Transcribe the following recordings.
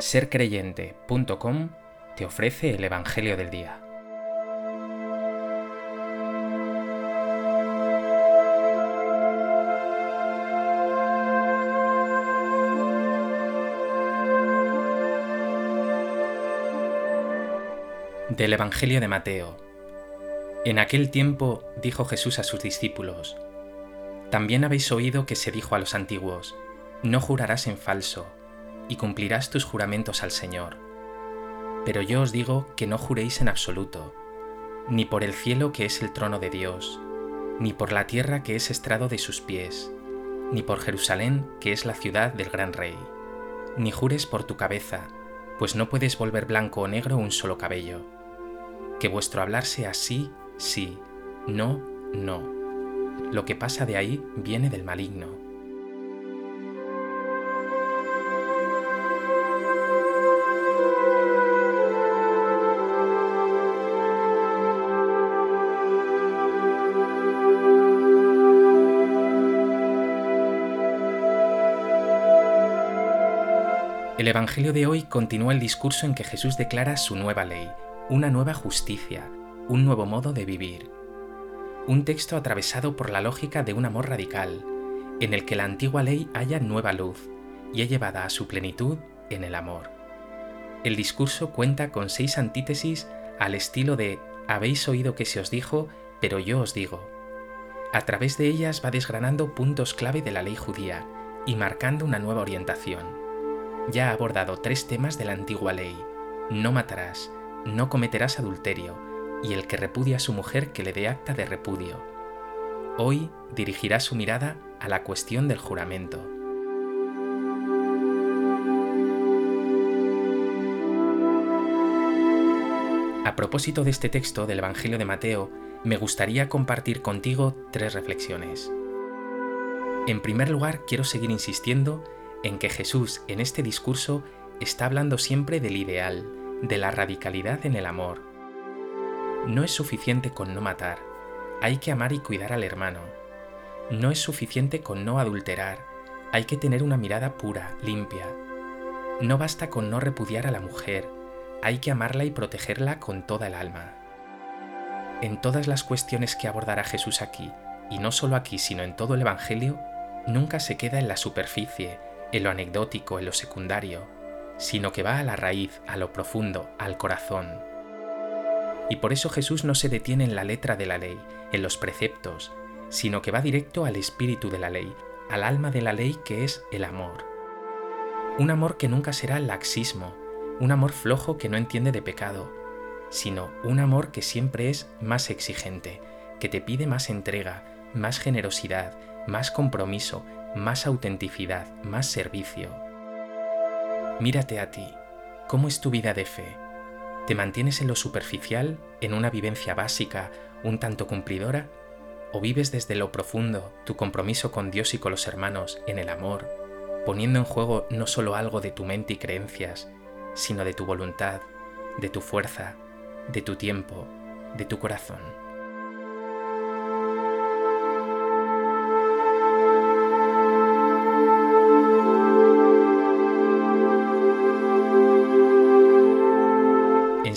sercreyente.com te ofrece el Evangelio del Día. Del Evangelio de Mateo. En aquel tiempo dijo Jesús a sus discípulos, También habéis oído que se dijo a los antiguos, No jurarás en falso y cumplirás tus juramentos al Señor. Pero yo os digo que no juréis en absoluto, ni por el cielo que es el trono de Dios, ni por la tierra que es estrado de sus pies, ni por Jerusalén que es la ciudad del gran rey. Ni jures por tu cabeza, pues no puedes volver blanco o negro un solo cabello. Que vuestro hablar sea sí, sí, no, no. Lo que pasa de ahí viene del maligno. El Evangelio de hoy continúa el discurso en que Jesús declara su nueva ley, una nueva justicia, un nuevo modo de vivir. Un texto atravesado por la lógica de un amor radical, en el que la antigua ley haya nueva luz y es llevada a su plenitud en el amor. El discurso cuenta con seis antítesis al estilo de habéis oído que se os dijo, pero yo os digo. A través de ellas va desgranando puntos clave de la ley judía y marcando una nueva orientación ya ha abordado tres temas de la antigua ley. No matarás, no cometerás adulterio, y el que repudia a su mujer que le dé acta de repudio. Hoy dirigirá su mirada a la cuestión del juramento. A propósito de este texto del Evangelio de Mateo, me gustaría compartir contigo tres reflexiones. En primer lugar, quiero seguir insistiendo en que Jesús en este discurso está hablando siempre del ideal, de la radicalidad en el amor. No es suficiente con no matar, hay que amar y cuidar al hermano. No es suficiente con no adulterar, hay que tener una mirada pura, limpia. No basta con no repudiar a la mujer, hay que amarla y protegerla con toda el alma. En todas las cuestiones que abordará Jesús aquí, y no solo aquí sino en todo el Evangelio, nunca se queda en la superficie, en lo anecdótico, en lo secundario, sino que va a la raíz, a lo profundo, al corazón. Y por eso Jesús no se detiene en la letra de la ley, en los preceptos, sino que va directo al espíritu de la ley, al alma de la ley que es el amor. Un amor que nunca será laxismo, un amor flojo que no entiende de pecado, sino un amor que siempre es más exigente, que te pide más entrega, más generosidad, más compromiso, más autenticidad, más servicio. Mírate a ti. ¿Cómo es tu vida de fe? ¿Te mantienes en lo superficial, en una vivencia básica, un tanto cumplidora? ¿O vives desde lo profundo tu compromiso con Dios y con los hermanos en el amor, poniendo en juego no solo algo de tu mente y creencias, sino de tu voluntad, de tu fuerza, de tu tiempo, de tu corazón?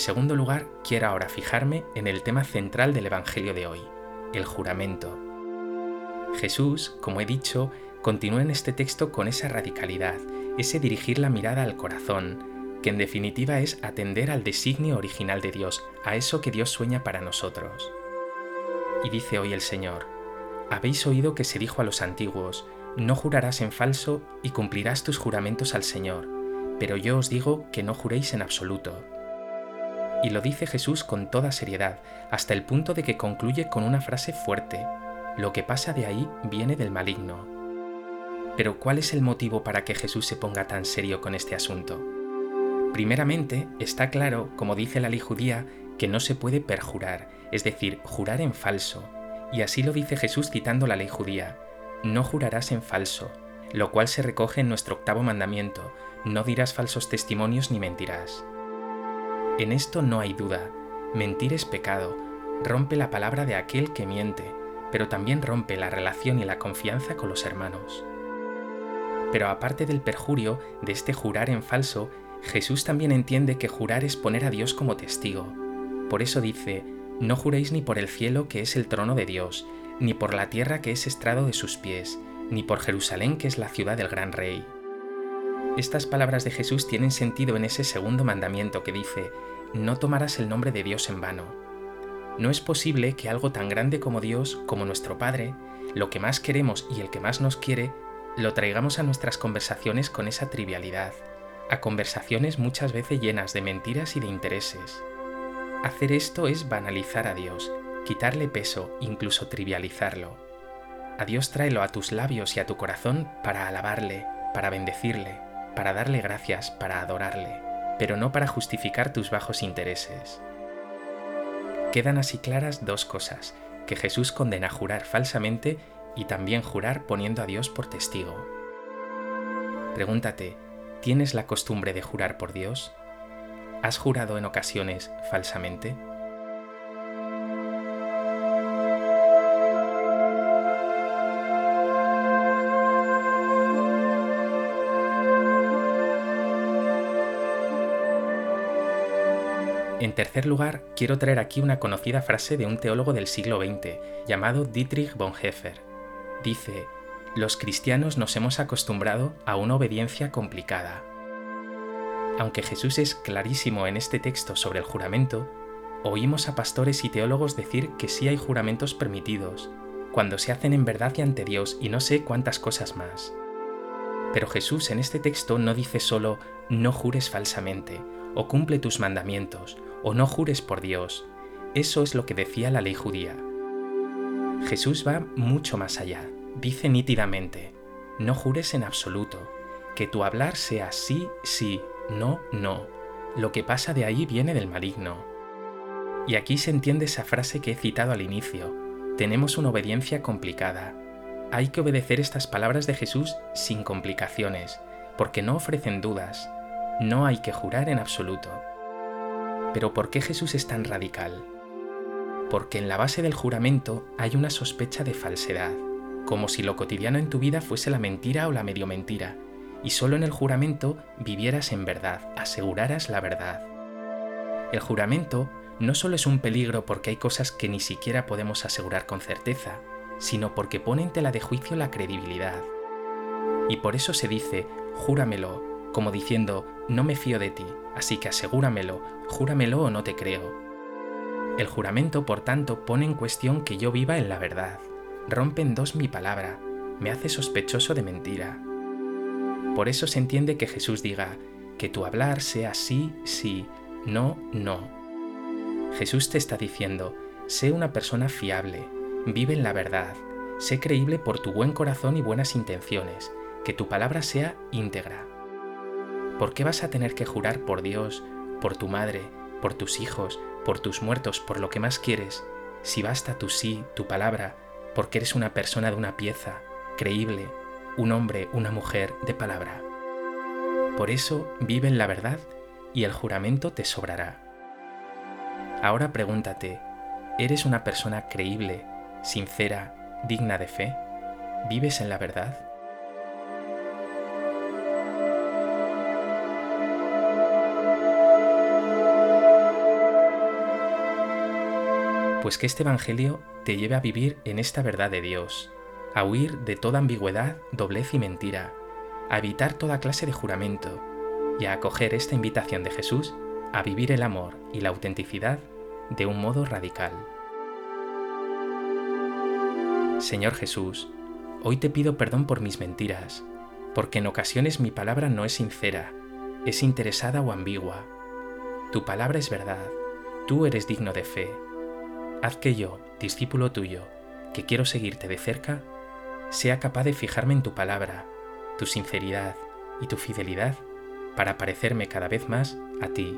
Segundo lugar, quiero ahora fijarme en el tema central del Evangelio de hoy, el juramento. Jesús, como he dicho, continúa en este texto con esa radicalidad, ese dirigir la mirada al corazón, que en definitiva es atender al designio original de Dios, a eso que Dios sueña para nosotros. Y dice hoy el Señor, habéis oído que se dijo a los antiguos, no jurarás en falso y cumplirás tus juramentos al Señor, pero yo os digo que no juréis en absoluto y lo dice Jesús con toda seriedad, hasta el punto de que concluye con una frase fuerte. Lo que pasa de ahí viene del maligno. Pero ¿cuál es el motivo para que Jesús se ponga tan serio con este asunto? Primeramente, está claro, como dice la ley judía, que no se puede perjurar, es decir, jurar en falso. Y así lo dice Jesús citando la ley judía. No jurarás en falso, lo cual se recoge en nuestro octavo mandamiento, no dirás falsos testimonios ni mentirás. En esto no hay duda. Mentir es pecado, rompe la palabra de aquel que miente, pero también rompe la relación y la confianza con los hermanos. Pero aparte del perjurio de este jurar en falso, Jesús también entiende que jurar es poner a Dios como testigo. Por eso dice, no juréis ni por el cielo que es el trono de Dios, ni por la tierra que es estrado de sus pies, ni por Jerusalén que es la ciudad del gran rey. Estas palabras de Jesús tienen sentido en ese segundo mandamiento que dice, no tomarás el nombre de Dios en vano. No es posible que algo tan grande como Dios, como nuestro Padre, lo que más queremos y el que más nos quiere, lo traigamos a nuestras conversaciones con esa trivialidad, a conversaciones muchas veces llenas de mentiras y de intereses. Hacer esto es banalizar a Dios, quitarle peso, incluso trivializarlo. A Dios tráelo a tus labios y a tu corazón para alabarle, para bendecirle, para darle gracias, para adorarle, pero no para justificar tus bajos intereses. Quedan así claras dos cosas, que Jesús condena jurar falsamente y también jurar poniendo a Dios por testigo. Pregúntate, ¿tienes la costumbre de jurar por Dios? ¿Has jurado en ocasiones falsamente? En tercer lugar, quiero traer aquí una conocida frase de un teólogo del siglo XX, llamado Dietrich Bonhoeffer. Dice, los cristianos nos hemos acostumbrado a una obediencia complicada. Aunque Jesús es clarísimo en este texto sobre el juramento, oímos a pastores y teólogos decir que sí hay juramentos permitidos, cuando se hacen en verdad y ante Dios y no sé cuántas cosas más. Pero Jesús en este texto no dice solo no jures falsamente, o cumple tus mandamientos, o no jures por Dios. Eso es lo que decía la ley judía. Jesús va mucho más allá. Dice nítidamente, no jures en absoluto, que tu hablar sea sí, sí, no, no. Lo que pasa de ahí viene del maligno. Y aquí se entiende esa frase que he citado al inicio. Tenemos una obediencia complicada. Hay que obedecer estas palabras de Jesús sin complicaciones, porque no ofrecen dudas. No hay que jurar en absoluto. Pero ¿por qué Jesús es tan radical? Porque en la base del juramento hay una sospecha de falsedad, como si lo cotidiano en tu vida fuese la mentira o la medio mentira, y solo en el juramento vivieras en verdad, aseguraras la verdad. El juramento no solo es un peligro porque hay cosas que ni siquiera podemos asegurar con certeza, sino porque pone en tela de juicio la credibilidad. Y por eso se dice, júramelo, como diciendo, no me fío de ti, así que asegúramelo, júramelo o no te creo. El juramento, por tanto, pone en cuestión que yo viva en la verdad, rompe en dos mi palabra, me hace sospechoso de mentira. Por eso se entiende que Jesús diga, que tu hablar sea sí, sí, no, no. Jesús te está diciendo, sé una persona fiable, vive en la verdad, sé creíble por tu buen corazón y buenas intenciones, que tu palabra sea íntegra. ¿Por qué vas a tener que jurar por Dios, por tu madre, por tus hijos, por tus muertos, por lo que más quieres, si basta tu sí, tu palabra, porque eres una persona de una pieza, creíble, un hombre, una mujer de palabra? Por eso vive en la verdad y el juramento te sobrará. Ahora pregúntate, ¿eres una persona creíble, sincera, digna de fe? ¿Vives en la verdad? Pues que este Evangelio te lleve a vivir en esta verdad de Dios, a huir de toda ambigüedad, doblez y mentira, a evitar toda clase de juramento y a acoger esta invitación de Jesús a vivir el amor y la autenticidad de un modo radical. Señor Jesús, hoy te pido perdón por mis mentiras, porque en ocasiones mi palabra no es sincera, es interesada o ambigua. Tu palabra es verdad, tú eres digno de fe haz que yo, discípulo tuyo, que quiero seguirte de cerca, sea capaz de fijarme en tu palabra, tu sinceridad y tu fidelidad para parecerme cada vez más a ti